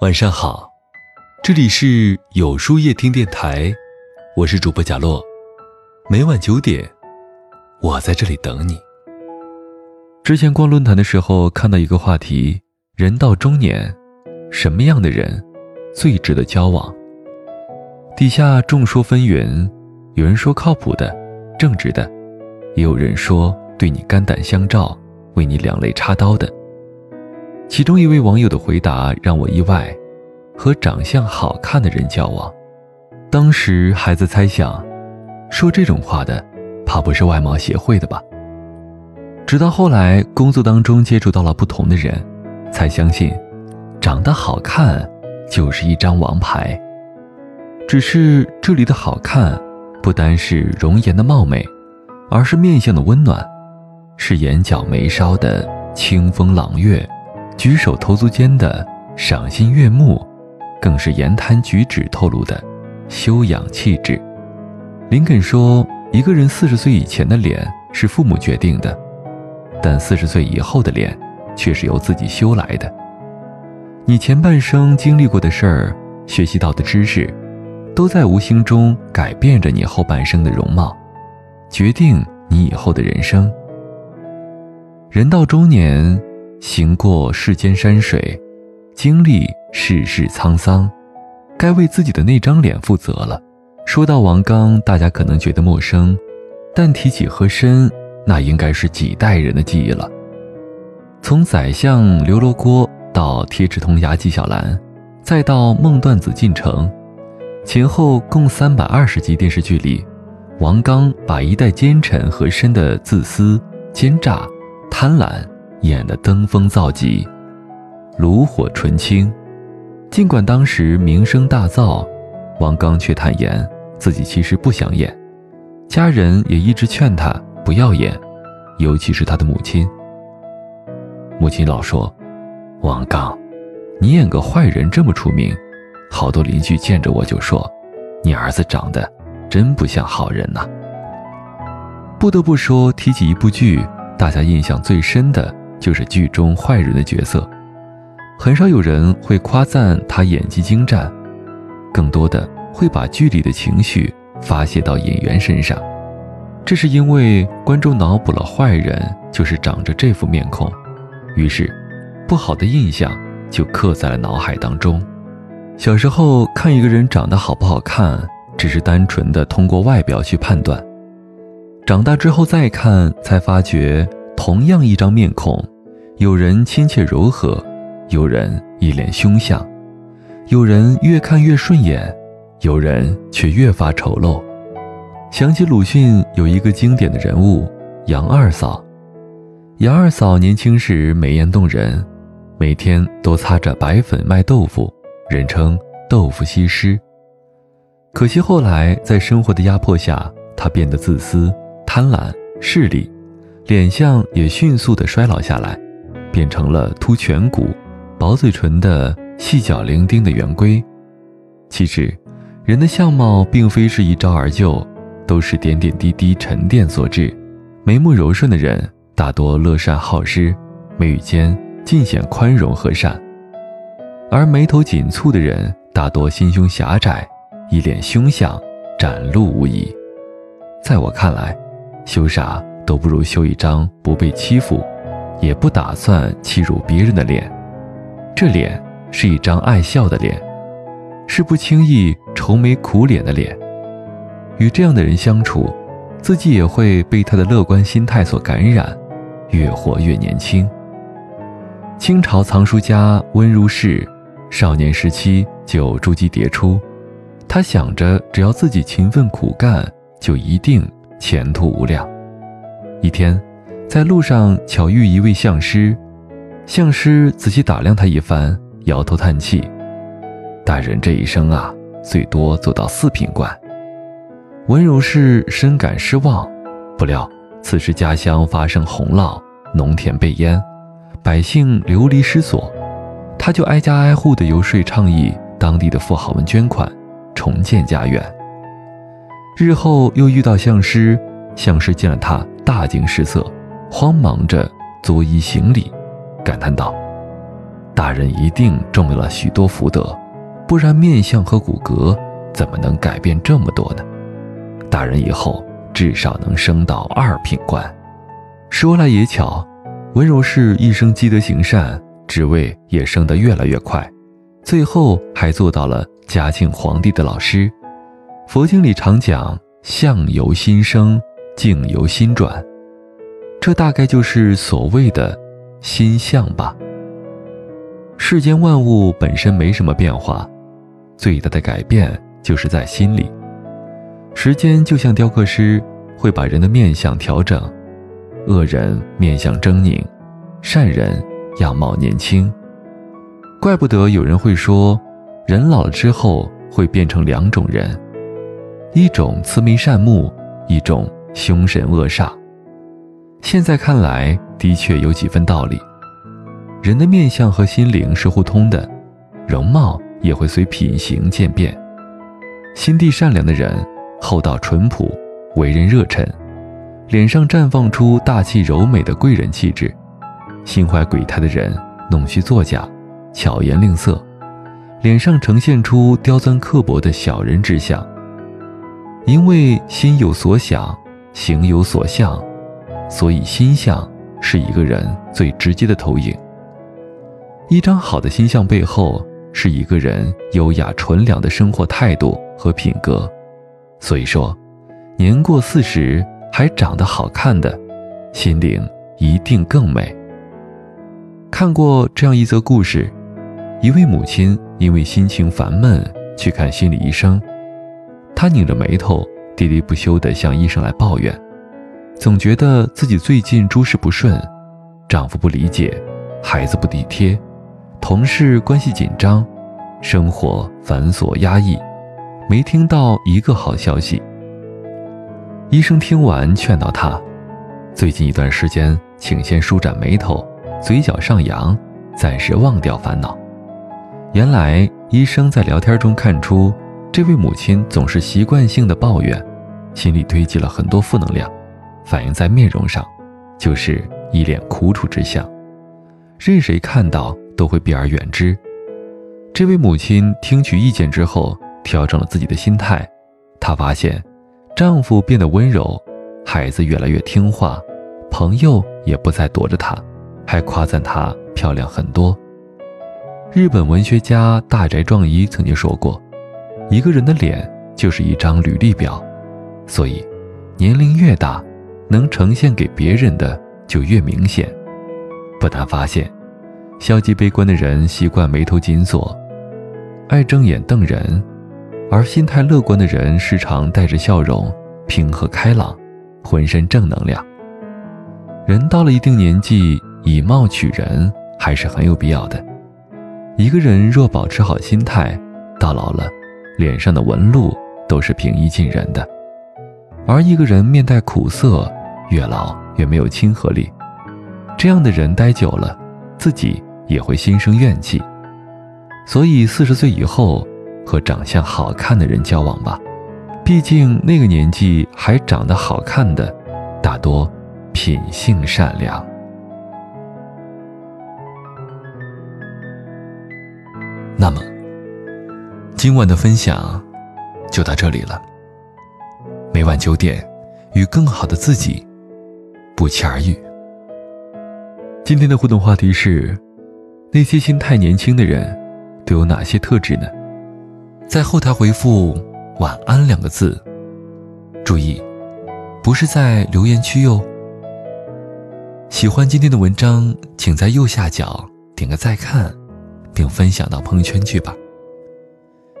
晚上好，这里是有书夜听电台，我是主播贾洛，每晚九点，我在这里等你。之前逛论坛的时候看到一个话题：人到中年，什么样的人最值得交往？底下众说纷纭，有人说靠谱的、正直的，也有人说对你肝胆相照、为你两肋插刀的。其中一位网友的回答让我意外，和长相好看的人交往。当时还在猜想，说这种话的，怕不是外貌协会的吧？直到后来工作当中接触到了不同的人，才相信，长得好看就是一张王牌。只是这里的好看，不单是容颜的貌美，而是面相的温暖，是眼角眉梢的清风朗月。举手投足间的赏心悦目，更是言谈举止透露的修养气质。林肯说：“一个人四十岁以前的脸是父母决定的，但四十岁以后的脸却是由自己修来的。你前半生经历过的事儿，学习到的知识，都在无形中改变着你后半生的容貌，决定你以后的人生。人到中年。”行过世间山水，经历世事沧桑，该为自己的那张脸负责了。说到王刚，大家可能觉得陌生，但提起和珅，那应该是几代人的记忆了。从宰相刘罗锅到铁齿铜牙纪晓岚，再到梦断子进城，前后共三百二十集电视剧里，王刚把一代奸臣和珅的自私、奸诈、贪婪。演得登峰造极，炉火纯青。尽管当时名声大噪，王刚却坦言自己其实不想演，家人也一直劝他不要演，尤其是他的母亲。母亲老说：“王刚，你演个坏人这么出名，好多邻居见着我就说，你儿子长得真不像好人呐。”不得不说，提起一部剧，大家印象最深的。就是剧中坏人的角色，很少有人会夸赞他演技精湛，更多的会把剧里的情绪发泄到演员身上。这是因为观众脑补了坏人就是长着这副面孔，于是不好的印象就刻在了脑海当中。小时候看一个人长得好不好看，只是单纯的通过外表去判断，长大之后再看，才发觉。同样一张面孔，有人亲切柔和，有人一脸凶相，有人越看越顺眼，有人却越发丑陋。想起鲁迅有一个经典的人物杨二嫂，杨二嫂年轻时美艳动人，每天都擦着白粉卖豆腐，人称豆腐西施。可惜后来在生活的压迫下，她变得自私、贪婪、势利。脸相也迅速的衰老下来，变成了凸颧骨、薄嘴唇的细脚伶仃的圆规。其实，人的相貌并非是一朝而就，都是点点滴滴沉淀所致。眉目柔顺的人大多乐善好施，眉宇间尽显宽容和善；而眉头紧蹙的人大多心胸狭窄，一脸凶相，展露无遗。在我看来，羞煞。都不如修一张不被欺负，也不打算欺辱别人的脸。这脸是一张爱笑的脸，是不轻易愁眉苦脸的脸。与这样的人相处，自己也会被他的乐观心态所感染，越活越年轻。清朝藏书家温如是，少年时期就筑基迭出，他想着只要自己勤奋苦干，就一定前途无量。一天，在路上巧遇一位相师，相师仔细打量他一番，摇头叹气：“大人这一生啊，最多做到四品官。”文如是深感失望。不料此时家乡发生洪涝，农田被淹，百姓流离失所，他就挨家挨户的游说倡议当地的富豪们捐款，重建家园。日后又遇到相师，相师见了他。大惊失色，慌忙着作揖行礼，感叹道：“大人一定种了许多福德，不然面相和骨骼怎么能改变这么多呢？大人以后至少能升到二品官。说来也巧，温柔氏一生积德行善，职位也升得越来越快，最后还做到了嘉庆皇帝的老师。佛经里常讲“相由心生，境由心转”，这大概就是所谓的心相吧。世间万物本身没什么变化，最大的改变就是在心里。时间就像雕刻师，会把人的面相调整。恶人面相狰狞，善人样貌年轻。怪不得有人会说，人老了之后会变成两种人，一种慈眉善目，一种凶神恶煞。现在看来，的确有几分道理。人的面相和心灵是互通的，容貌也会随品行渐变。心地善良的人，厚道淳朴，为人热忱。脸上绽放出大气柔美的贵人气质，心怀鬼胎的人弄虚作假，巧言令色，脸上呈现出刁钻刻薄的小人之相。因为心有所想，行有所向，所以心相是一个人最直接的投影。一张好的心相背后，是一个人优雅纯良的生活态度和品格。所以说，年过四十。还长得好看的，心灵一定更美。看过这样一则故事：一位母亲因为心情烦闷去看心理医生，她拧着眉头，喋喋不休地向医生来抱怨，总觉得自己最近诸事不顺，丈夫不理解，孩子不体贴，同事关系紧张，生活繁琐压抑，没听到一个好消息。医生听完，劝导他：“最近一段时间，请先舒展眉头，嘴角上扬，暂时忘掉烦恼。”原来，医生在聊天中看出，这位母亲总是习惯性的抱怨，心里堆积了很多负能量，反映在面容上，就是一脸苦楚之相，任谁看到都会避而远之。这位母亲听取意见之后，调整了自己的心态，她发现。丈夫变得温柔，孩子越来越听话，朋友也不再躲着她，还夸赞她漂亮很多。日本文学家大宅壮一曾经说过：“一个人的脸就是一张履历表，所以年龄越大，能呈现给别人的就越明显。”不难发现，消极悲观的人习惯眉头紧锁，爱睁眼瞪人。而心态乐观的人时常带着笑容，平和开朗，浑身正能量。人到了一定年纪，以貌取人还是很有必要的。一个人若保持好心态，到老了，脸上的纹路都是平易近人的。而一个人面带苦涩，越老越没有亲和力。这样的人待久了，自己也会心生怨气。所以四十岁以后。和长相好看的人交往吧，毕竟那个年纪还长得好看的，大多品性善良。那么，今晚的分享就到这里了。每晚九点，与更好的自己不期而遇。今天的互动话题是：那些心态年轻的人都有哪些特质呢？在后台回复“晚安”两个字，注意，不是在留言区哟。喜欢今天的文章，请在右下角点个再看，并分享到朋友圈去吧。